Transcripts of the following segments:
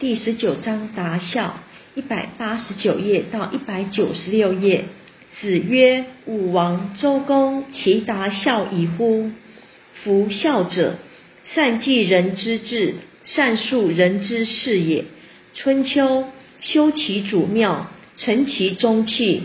第十九章答孝，一百八十九页到一百九十六页。子曰：“武王、周公，其达孝矣乎？夫孝者，善继人之志，善述人之事也。春秋，修其祖庙，承其宗器，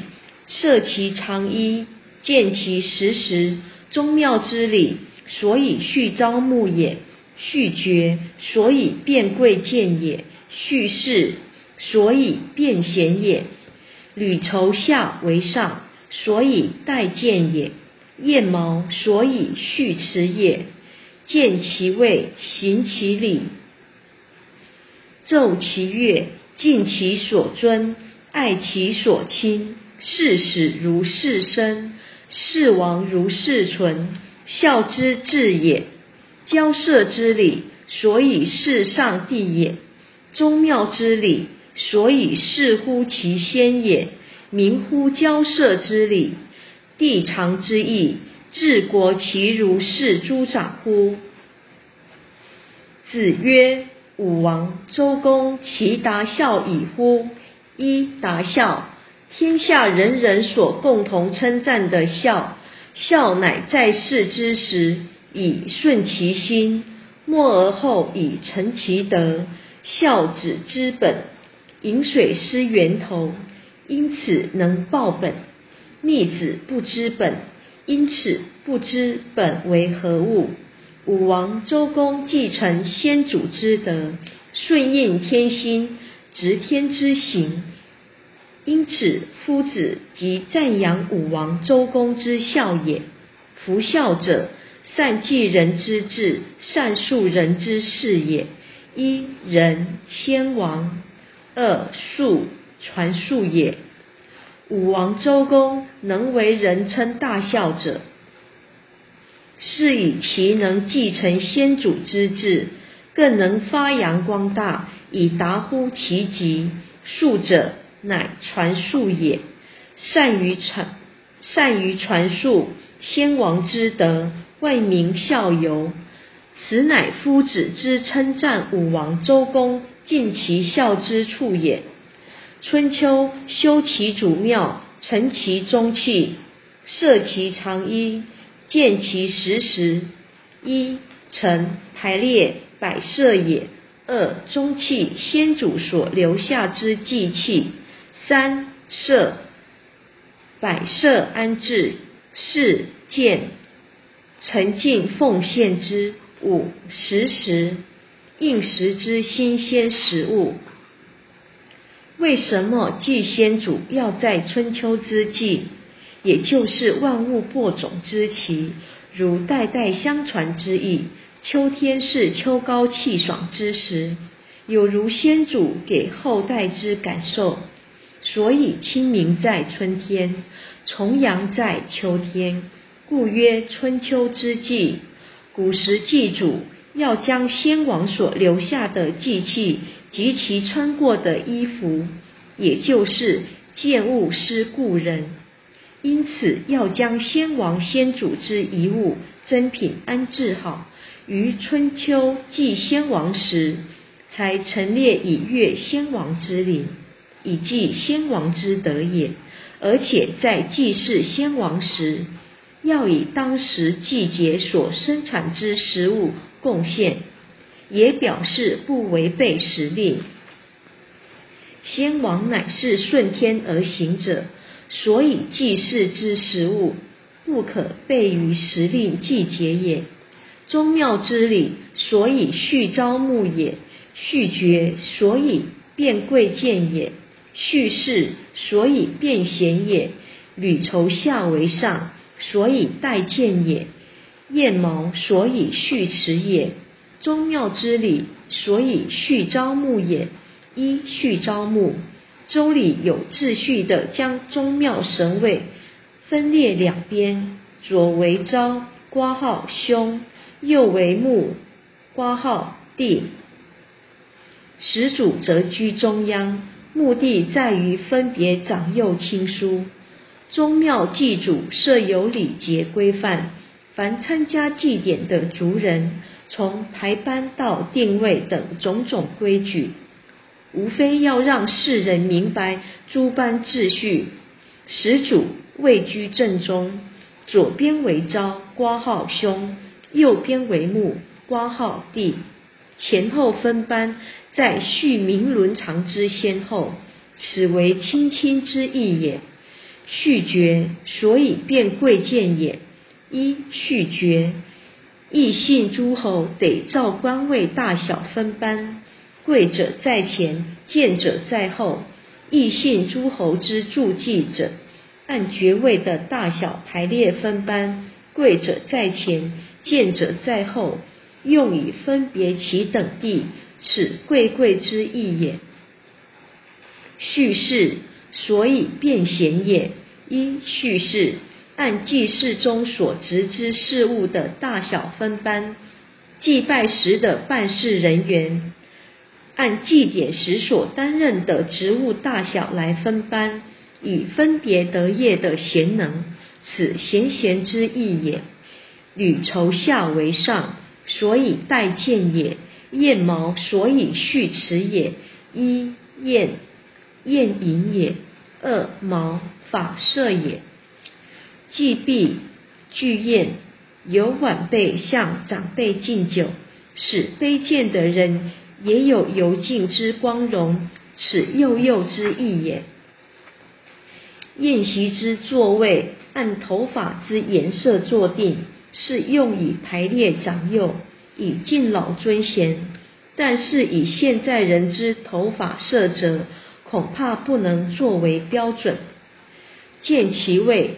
设其长衣，见其实时。宗庙之礼，所以序朝暮也；序爵，所以变贵贱也；叙事，所以变贤也。履绸下为上。”所以待见也，燕毛所以续持也。见其位，行其礼，奏其乐，敬其所尊，爱其所亲。视死如事生，事亡如事存。孝之至也。交涉之礼，所以事上帝也。宗庙之礼，所以事乎其先也。民乎交涉之礼，地常之义，治国其如是诸长乎？子曰：武王、周公，其达孝矣乎？一达孝，天下人人所共同称赞的孝。孝乃在世之时，以顺其心；默而后以成其德。孝子之本，饮水思源头。因此能报本，逆子不知本，因此不知本为何物。武王、周公继承先祖之德，顺应天心，执天之行，因此夫子即赞扬武王、周公之孝也。夫孝者，善继人之志，善述人之事也。一人先王，二述。传述也。武王、周公能为人称大孝者，是以其能继承先祖之志，更能发扬光大，以达乎其极。述者乃传述也，善于传，善于传述先王之德，为民效尤。此乃夫子之称赞武王、周公尽其孝之处也。春秋修其祖庙，承其宗器，设其长衣，见其实时。一成排列摆设也。二宗器先祖所留下之祭器。三设摆设安置。四见沉敬奉献之。五食时应时之新鲜食物。为什么祭先祖要在春秋之际，也就是万物播种之期，如代代相传之意？秋天是秋高气爽之时，有如先祖给后代之感受，所以清明在春天，重阳在秋天，故曰春秋之际。古时祭祖要将先王所留下的祭器。及其穿过的衣服，也就是见物思故人，因此要将先王先祖之遗物珍品安置好，于春秋祭先王时，才陈列以悦先王之灵，以祭先王之德也。而且在祭祀先王时，要以当时季节所生产之食物贡献。也表示不违背时令。先王乃是顺天而行者，所以祭祀之食物不可悖于时令季节也。宗庙之礼，所以序朝暮也；序爵，所以变贵贱也；序事，所以变贤也；履绸下为上，所以待见也；燕毛，所以序持也。宗庙之礼，所以序朝暮也。一序朝暮，周礼有秩序的将宗庙神位分列两边，左为朝，挂号兄；右为暮，挂号弟。始祖则居中央，目的在于分别长幼亲疏。宗庙祭祖设有礼节规范，凡参加祭典的族人。从排班到定位等种种规矩，无非要让世人明白诸般秩序，始祖位居正中，左边为昭，挂号兄；右边为穆，挂号弟。前后分班，在序明伦常之先后，此为亲亲之意也。序爵，所以变贵贱也。一序爵，异姓诸侯得照官位大小分班，贵者在前，贱者在后。异姓诸侯之助祭者，按爵位的大小排列分班，贵者在前，贱者在后。用以分别其等地，此贵贵之意也。叙事所以变贤也。一叙事按祭祀中所执之事物的大小分班，祭拜时的办事人员按祭典时所担任的职务大小来分班，以分别得业的贤能，此贤贤之意也。履绸下为上。所以待见也，燕毛所以续辞也。一燕，燕引也；二毛，法色也。既必具燕，有晚辈向长辈敬酒，使卑贱的人也有游敬之光荣，此幼幼之意也。宴席之座位，按头发之颜色坐定。是用以排列长幼，以敬老尊贤。但是以现在人之头发色泽，恐怕不能作为标准。见其位，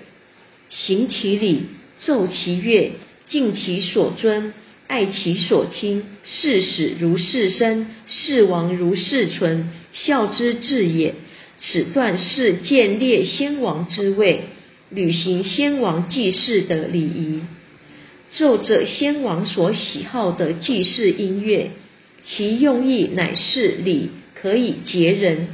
行其礼，奏其乐，敬其所尊，爱其所亲。视死如事生，事亡如事存，孝之至也。此段是建立先王之位，履行先王祭祀的礼仪。奏着先王所喜好的祭祀音乐，其用意乃是礼可以结人，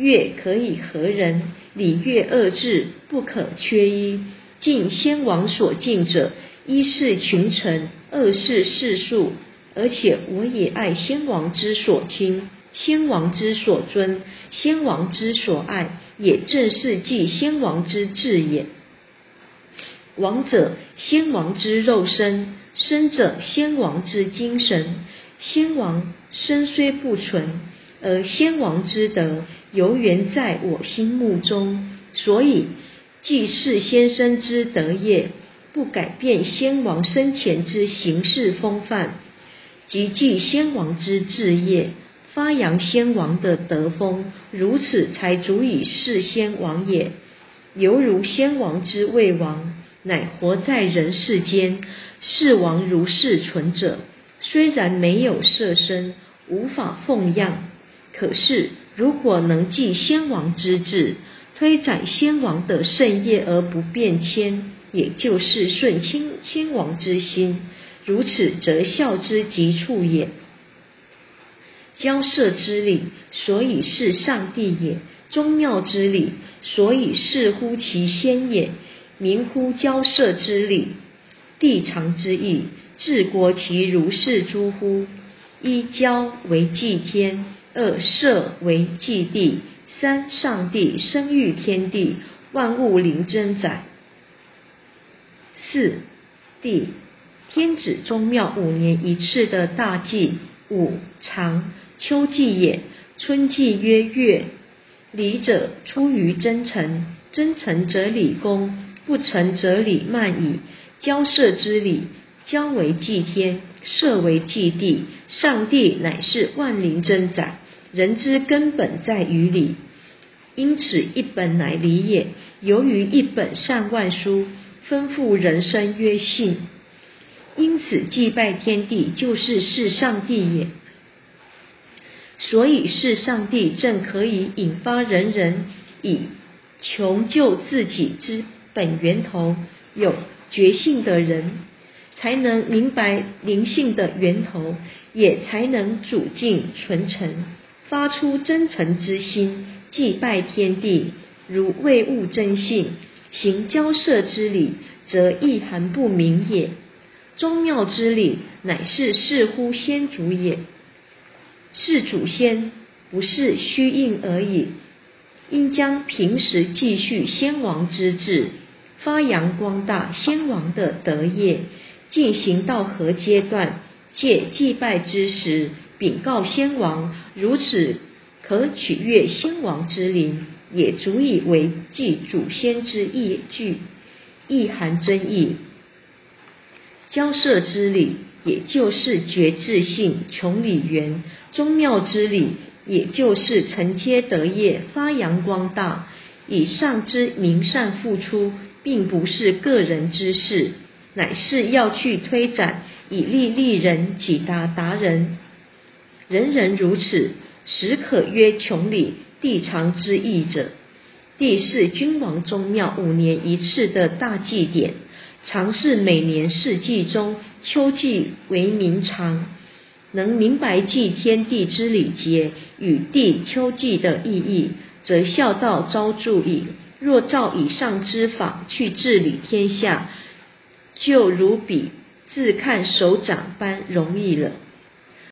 乐可以和人，礼乐二字不可缺一。敬先王所敬者，一是群臣，二是世庶，而且我也爱先王之所亲，先王之所尊，先王之所爱，也正是继先王之志也。王者，先王之肉身；生者，先王之精神。先王身虽不存，而先王之德犹原在我心目中。所以，祭祀先生之德业，不改变先王生前之行事风范，即祭先王之志业，发扬先王的德风，如此才足以是先王也。犹如先王之未亡。乃活在人世间，视王如是存者，虽然没有色身，无法奉养，可是如果能继先王之志，推展先王的圣业而不变迁，也就是顺亲亲王之心，如此则孝之极处也。交涉之礼，所以是上帝也；宗庙之礼，所以是乎其先也。民乎交涉之礼，地常之意，治国其如是诸乎？一交为祭天，二社为祭地，三上帝生育天地，万物灵真载。四地天子宗庙五年一次的大祭，五常秋季也，春季曰月。礼者出于真诚，真诚则礼公。不成则礼慢矣。交涉之礼，交为祭天，社为祭地。上帝乃是万灵真宰，人之根本在于理。因此一本乃理也。由于一本善万书，吩咐人生曰信。因此祭拜天地，就是是上帝也。所以是上帝正可以引发人人以穷救自己之。本源头有觉性的人，才能明白灵性的源头，也才能主敬纯诚，发出真诚之心，祭拜天地，如未悟真性，行交涉之礼，则意涵不明也。宗庙之礼，乃是视乎先祖也，是祖先不是虚应而已。应将平时继续先王之志，发扬光大先王的德业，进行到何阶段，借祭拜之时禀告先王，如此可取悦先王之灵，也足以为祭祖先之意具，意含真意。交涉之礼，也就是觉智性穷理缘；宗庙之礼。也就是承接德业，发扬光大。以上之明善付出，并不是个人之事，乃是要去推展，以利利人，己达达人。人人如此，实可曰穷理地常之意者。地是君王宗庙五年一次的大祭典，常是每年四季中秋季为明常。能明白祭天地之礼节与地秋季的意义，则孝道昭著矣。若照以上之法去治理天下，就如比自看手掌般容易了。